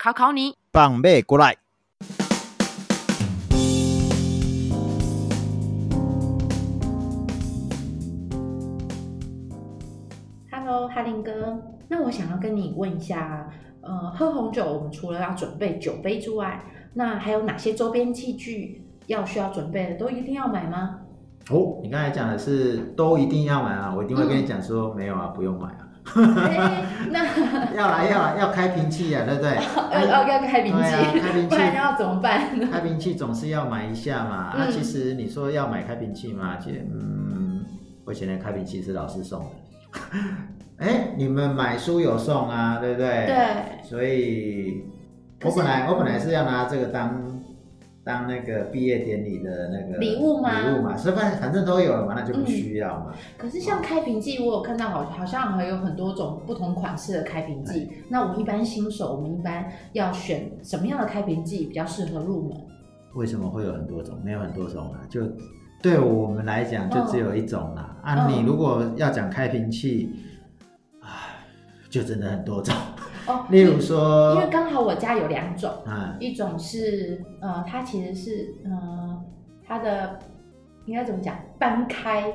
考考你，放马过来。哈林哥，那我想要跟你问一下，呃，喝红酒我们除了要准备酒杯之外，那还有哪些周边器具要需要准备的？都一定要买吗？哦，你刚才讲的是都一定要买啊，我一定会跟你讲说、嗯、没有啊，不用买啊。欸、那 要来要来要开瓶器啊，对不对？要 要要开瓶器，啊、开瓶器，不然要怎么办？开瓶器总是要买一下嘛。那、其实你说要买开瓶器嘛，姐嗯，我以前的开瓶器是老师送的。哎，你们买书有送啊，对不对？对。所以，我本来我本来是要拿这个当当那个毕业典礼的那个礼物吗？礼物嘛，所以反反正都有了嘛，那就不需要嘛。嗯、可是像开瓶器，我有看到好好像还有很多种不同款式的开瓶器。那我们一般新手，我们一般要选什么样的开瓶器比较适合入门？为什么会有很多种？没有很多种啊，就对我们来讲就只有一种啦。哦、啊，你如果要讲开瓶器。就真的很多种哦，例如说，因为刚好我家有两种，嗯，一种是呃，它其实是呃，它的应该怎么讲，搬开，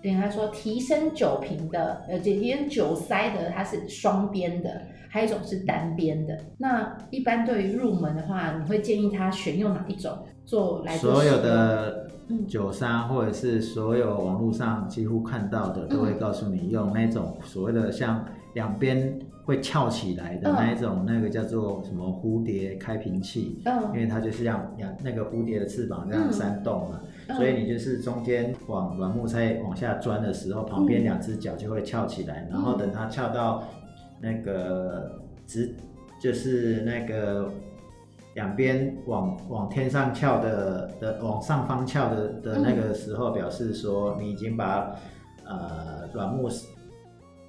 等于说提升酒瓶的，呃，提升酒塞的，它是双边的，还有一种是单边的。那一般对于入门的话，你会建议他选用哪一种做来做？所有的酒商或者是所有网络上几乎看到的，都会告诉你用那种所谓的像。两边会翘起来的那一种，那个叫做什么蝴蝶开瓶器，因为它就是像那个蝴蝶的翅膀这样扇动嘛，所以你就是中间往软木塞往下钻的时候，旁边两只脚就会翘起来，然后等它翘到那个直，就是那个两边往往天上翘的的往上方翘的的那个时候，表示说你已经把呃软木。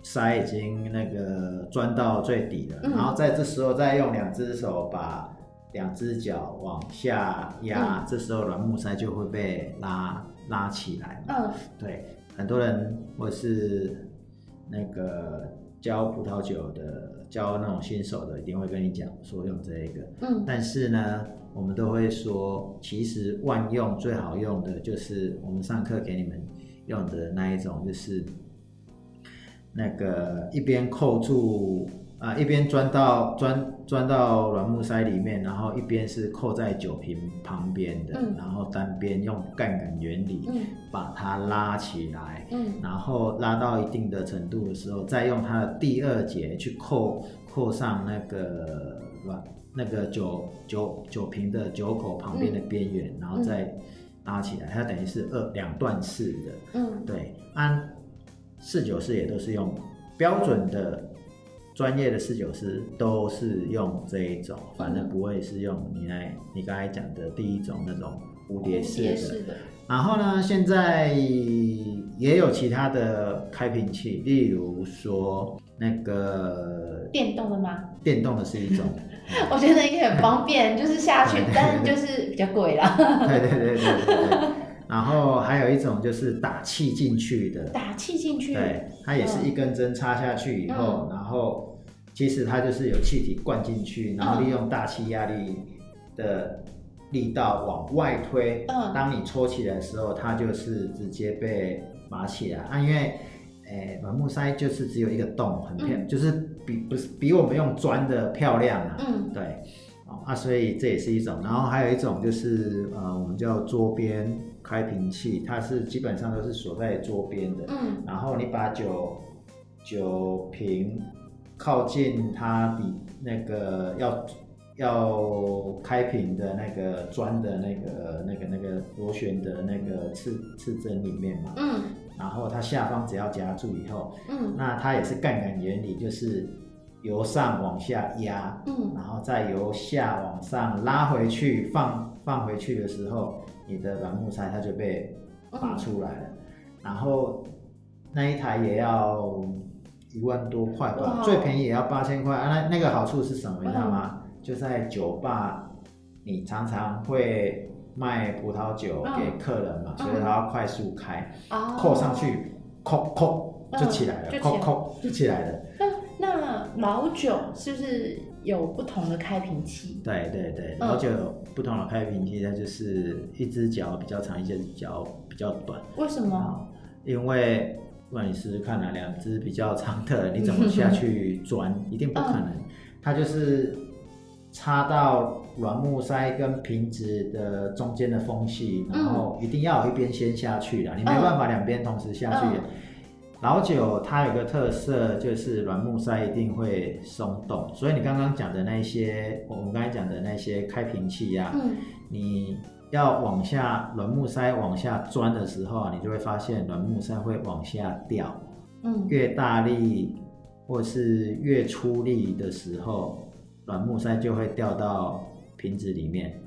塞已经那个钻到最底了，嗯、然后在这时候再用两只手把两只脚往下压，嗯、这时候软木塞就会被拉拉起来。嗯，对，很多人或是那个教葡萄酒的，教那种新手的，一定会跟你讲说用这一个。嗯，但是呢，我们都会说，其实万用最好用的就是我们上课给你们用的那一种，就是。那个一边扣住啊，一边钻到钻钻到软木塞里面，然后一边是扣在酒瓶旁边的，嗯、然后单边用杠杆原理把它拉起来，嗯、然后拉到一定的程度的时候，再用它的第二节去扣扣上那个软那个酒酒酒瓶的酒口旁边的边缘，嗯、然后再拉起来，它等于是二两段式的，嗯，对，按。侍酒师也都是用标准的、专业的侍酒师都是用这一种，反正不会是用你来你刚才讲的第一种那种蝴蝶式的。然后呢，现在也有其他的开瓶器，例如说那个电动的吗？电动的是一种，我觉得应该很方便，就是下去，但是就是比较贵啦。对对对对对对。然后还有一种就是打气进去的，打气进去，对，它也是一根针插下去以后，嗯、然后其实它就是有气体灌进去，然后利用大气压力的力道往外推，嗯，当你抽起来的时候，它就是直接被拔起来啊，因为，诶，软木塞就是只有一个洞，很漂亮，嗯、就是比不是比我们用钻的漂亮啊，嗯，对，啊，所以这也是一种，然后还有一种就是呃，我们叫桌边。开瓶器，它是基本上都是锁在桌边的。嗯，然后你把酒酒瓶靠近它比那个要要开瓶的那个钻的那个那个那个螺旋的那个刺刺针里面嘛。嗯，然后它下方只要夹住以后，嗯，那它也是杠杆原理，就是由上往下压，嗯，然后再由下往上拉回去，放放回去的时候，你的软木塞它就被拔出来了。嗯、然后那一台也要一万多块吧，最便宜也要八千块。啊，那那个好处是什么？你知道吗？嗯、就在酒吧，你常常会卖葡萄酒给客人嘛，嗯、所以它要快速开，扣、嗯、上去，扣扣就起来了，扣扣就起来了。那老酒是不是有不同的开瓶器？对对对，然后就有不同的开瓶器，它就是一只脚比较长，一只脚比较短。为什么？因为，不然你试试看啊，两只比较长的，你怎么下去钻？一定不可能。它就是插到软木塞跟瓶子的中间的缝隙，然后一定要有一边先下去的，你没办法两边同时下去。老酒它有个特色，就是软木塞一定会松动，所以你刚刚讲的那些，我们刚才讲的那些开瓶器呀、啊，嗯、你要往下软木塞往下钻的时候啊，你就会发现软木塞会往下掉，嗯，越大力或是越出力的时候，软木塞就会掉到瓶子里面，嗯，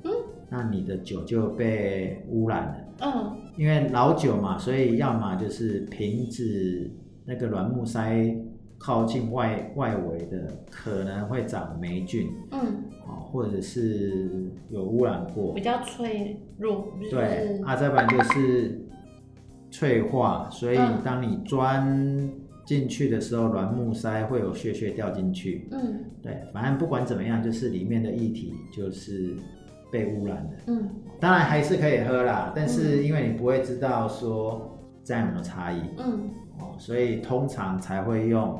那你的酒就被污染了，嗯。因为老酒嘛，所以要么就是瓶子那个软木塞靠近外外围的可能会长霉菌，嗯，或者是有污染过，比较脆弱，就是、对，啊，再不然就是脆化，所以当你钻进去的时候，软木塞会有屑屑掉进去，嗯，对，反正不管怎么样，就是里面的液体就是。被污染的，嗯，当然还是可以喝啦，但是因为你不会知道说这样有没有差异，嗯，哦，所以通常才会用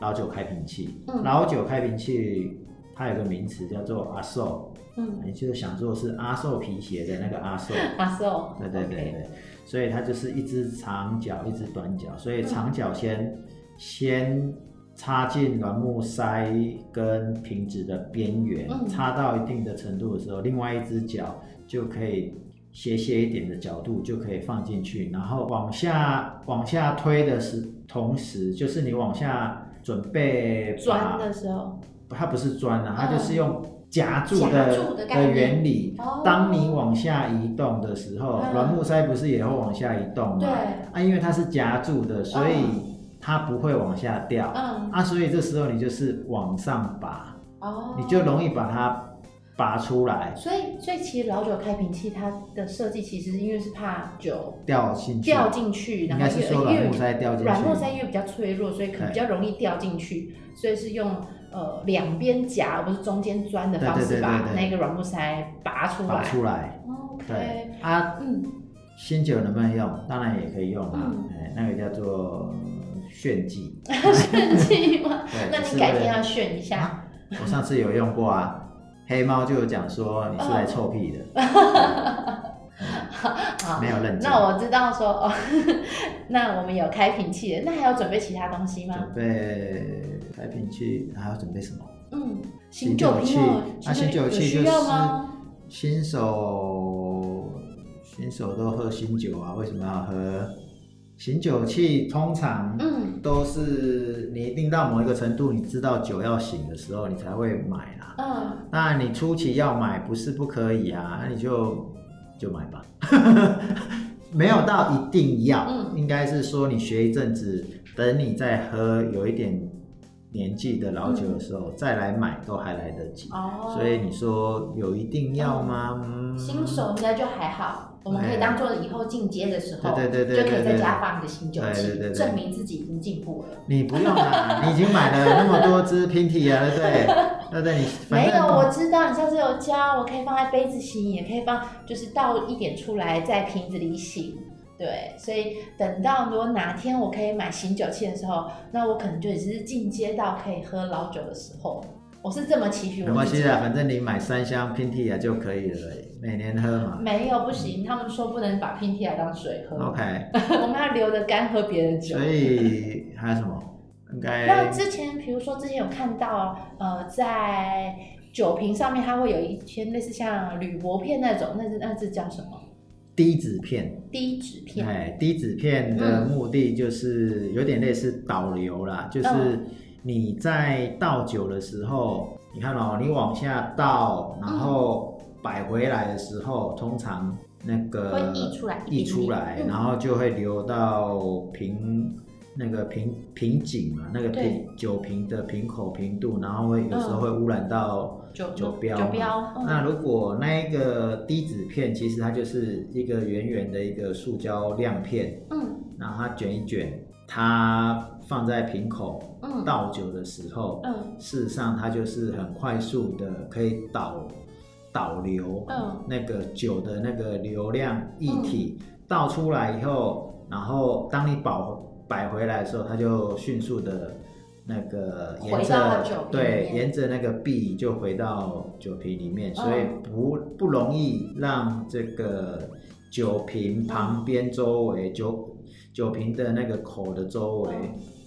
老酒开瓶器。嗯，老酒开瓶器它有个名词叫做阿寿，嗯，你就想做是阿寿皮鞋的那个阿寿，阿寿，对对对对，所以它就是一只长脚，一只短脚，所以长脚先先。插进软木塞跟瓶子的边缘，嗯、插到一定的程度的时候，另外一只脚就可以斜斜一点的角度就可以放进去，然后往下往下推的时同时，就是你往下准备钻的时候，它不是钻啊，它就是用夹住的住的，的原理。哦、当你往下移动的时候，软、嗯、木塞不是也会往下移动吗？对。啊，因为它是夹住的，所以。嗯它不会往下掉，嗯。啊，所以这时候你就是往上拔，哦，你就容易把它拔出来。所以，所以其实老酒开瓶器它的设计其实是因为是怕酒掉进去，掉进去，应该是说软木塞掉进去，软木塞因为比较脆弱，所以可能比较容易掉进去，所以是用呃两边夹而不是中间钻的方式把那个软木塞拔出来。拔出来，OK，对。啊，嗯，新酒能不能用？当然也可以用啊，哎、嗯，那个叫做。炫技，炫技吗？对，那你改天要炫一下。啊、我上次有用过啊，黑猫就有讲说你是来臭屁的。好，没有认真。那我知道说哦，那我们有开瓶器的，那还要准备其他东西吗？准备开瓶器，还要准备什么？嗯，醒酒器。那醒酒器就是新手，新手都喝新酒啊，为什么要喝？醒酒器通常嗯都是你一定到某一个程度，你知道酒要醒的时候，你才会买啦。嗯，那你初期要买不是不可以啊，那你就就买吧，没有到一定要，嗯，应该是说你学一阵子，等你再喝有一点年纪的老酒的时候再来买都还来得及。哦，所以你说有一定要吗？嗯，新手应该就还好。我们可以当做以后进阶的时候，对对对，就可以在家放你的醒酒器，证明自己已经进步了。你不用啊，你已经买了那么多支 Pinty 啊，对不对？对对，你没有，我知道你上次有教，我可以放在杯子醒，也可以放，就是倒一点出来在瓶子里醒。对，所以等到如果哪天我可以买醒酒器的时候，那我可能就只是进阶到可以喝老酒的时候。我是这么期许，没关系的，反正你买三箱 Pinty 啊就可以了，每年喝嘛。没有不行，他们说不能把 Pinty 啊当水喝。OK，我们要留着干喝别的酒。所以还有什么？应该。那之前，比如说之前有看到，呃，在酒瓶上面它会有一些类似像铝箔片那种，那是那是叫什么？低脂片。低脂片。哎，低脂片的目的就是有点类似导流啦，就是。你在倒酒的时候，你看哦，你往下倒，然后摆回来的时候，通常那个会溢出来，溢出来，然后就会流到瓶那个瓶瓶颈嘛，那个瓶酒瓶的瓶口瓶肚，然后会有时候会污染到酒酒标。酒标。那如果那一个滴纸片，其实它就是一个圆圆的一个塑胶亮片，嗯，然后它卷一卷，它。放在瓶口倒酒的时候，事实上它就是很快速的可以导导流，嗯、那个酒的那个流量液体、嗯、倒出来以后，然后当你保摆回来的时候，它就迅速的那个沿着对沿着那个壁就回到酒瓶里面，所以不不容易让这个酒瓶旁边周围酒酒瓶的那个口的周围。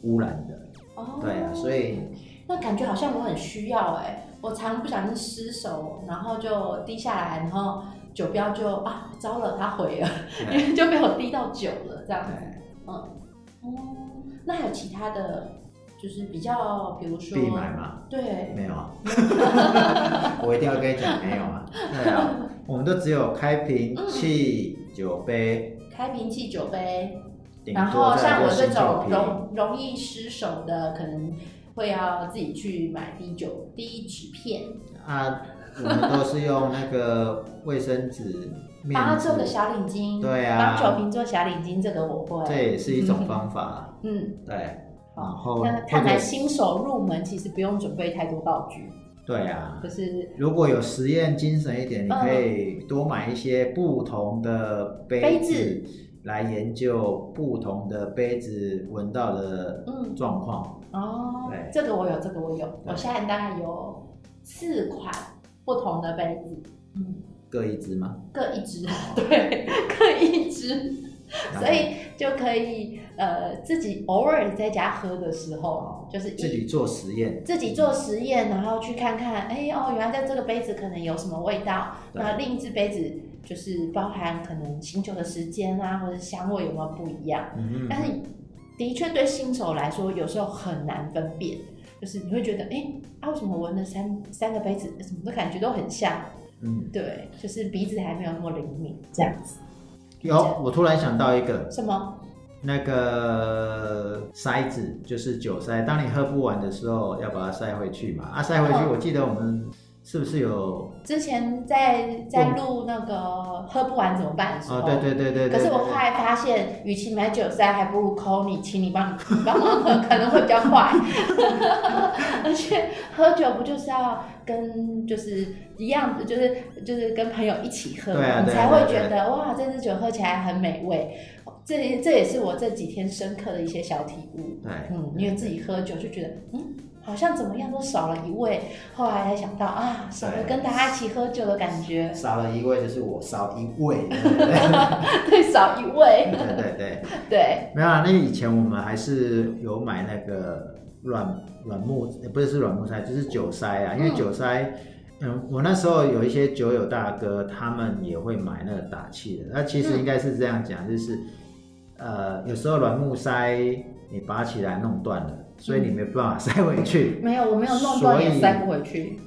污染的，哦，对啊，所以那感觉好像我很需要哎，我常不小心失手，然后就滴下来，然后酒标就啊糟了，它毁了，因 为就被我滴到酒了，这样子，嗯，哦，那还有其他的，就是比较，比如说必买吗？对，没有啊 我一定要跟你讲没有啊，对啊，我们都只有开瓶器酒杯，开瓶器酒杯。然后像我这种容容易失手的，可能会要自己去买滴酒滴纸片。啊，我们都是用那个卫生纸，帮他做个小领巾。对啊，帮酒瓶做小领巾，这个我会。这也是一种方法。嗯，对。然后，那看来新手入门其实不用准备太多道具。对啊。可是如果有实验精神一点，你可以多买一些不同的杯子。来研究不同的杯子闻到的状况。嗯、哦，对，这个我有，这个我有，我现在大概有四款不同的杯子，嗯，各一只吗？各一只，对，各一只，所以就可以呃自己偶尔在家喝的时候，就是自己做实验，自己做实验，然后去看看，哎哦，原来在这个杯子可能有什么味道，对。那另一只杯子。就是包含可能醒酒的时间啊，或者香味有没有不一样？嗯嗯。但是的确对新手来说，有时候很难分辨。就是你会觉得，哎、欸，啊，为什么闻了三三个杯子，什么的感觉都很像？嗯，对，就是鼻子还没有那么灵敏，这样子。有，我突然想到一个什么？那个塞子，就是酒塞。当你喝不完的时候，要把它塞回去嘛。啊，塞回去，我记得我们。是不是有之前在在录那个喝不完怎么办的时候？哦，对对对对，可是我后来发现，与其买酒塞，还不如 call 你，请你帮你帮忙喝，可能会比较快。而且喝酒不就是要跟就是一样，就是就是跟朋友一起喝，对啊，你才会觉得哇，这支酒喝起来很美味。这这也是我这几天深刻的一些小体悟。对，嗯，因为自己喝酒就觉得嗯。好像怎么样都少了一位，后来才想到啊，少了跟大家一起喝酒的感觉。少了一位就是我少一位，对，少一位。对对对对。没有啊，那以前我们还是有买那个软软木，不是是软木塞，就是酒塞啊。因为酒塞，嗯，我那时候有一些酒友大哥，他们也会买那个打气的。那其实应该是这样讲，就是呃，有时候软木塞你拔起来弄断了。所以你没办法塞回去。没有，我没有弄断也塞不回去。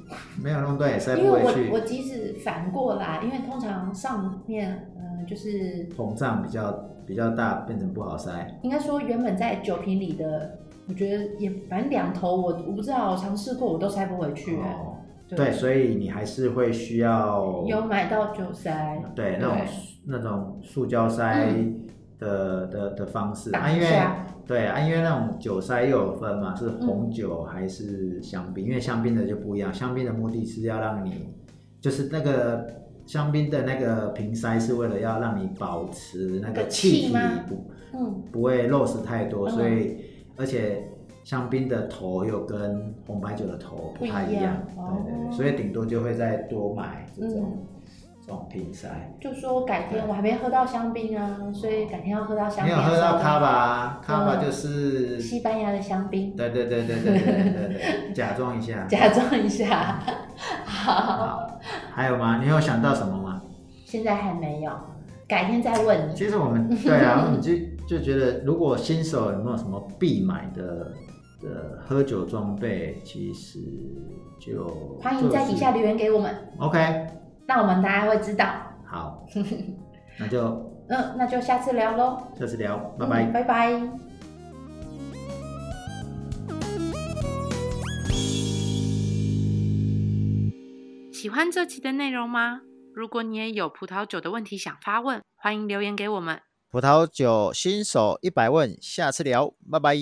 没有弄断也塞不回去。因为我我即使反过来，因为通常上面嗯、呃、就是膨胀比较比较大，变成不好塞。应该说原本在酒瓶里的，我觉得也反正两头我我不知道，我尝试过我都塞不回去。哦，对，所以你还是会需要有买到酒塞，对，那种那种塑胶塞、嗯、的的的方式啊，因为。对啊，因为那种酒塞又有分嘛，是红酒还是香槟？嗯、因为香槟的就不一样，香槟的目的是要让你，就是那个香槟的那个瓶塞是为了要让你保持那个气体不，嗯，不会漏失太多，所以、嗯、而且香槟的头又跟红白酒的头不太一样，一样哦、对对对，所以顶多就会再多买这种。嗯这种瓶塞，就说改天我还没喝到香槟啊，所以改天要喝到香槟。没有喝到卡巴，卡巴就是西班牙的香槟。对对对对对对对，假装一下。假装一下。好。还有吗？你有想到什么吗？现在还没有，改天再问你。其实我们对啊，你就就觉得，如果新手有没有什么必买的的喝酒装备，其实就欢迎在底下留言给我们。OK，那我们大家会知道。好，那就嗯，那就下次聊喽。下次聊，拜拜，嗯，拜拜。喜欢这期的内容吗？如果你也有葡萄酒的问题想发问，欢迎留言给我们。葡萄酒新手一百问，下次聊，拜拜。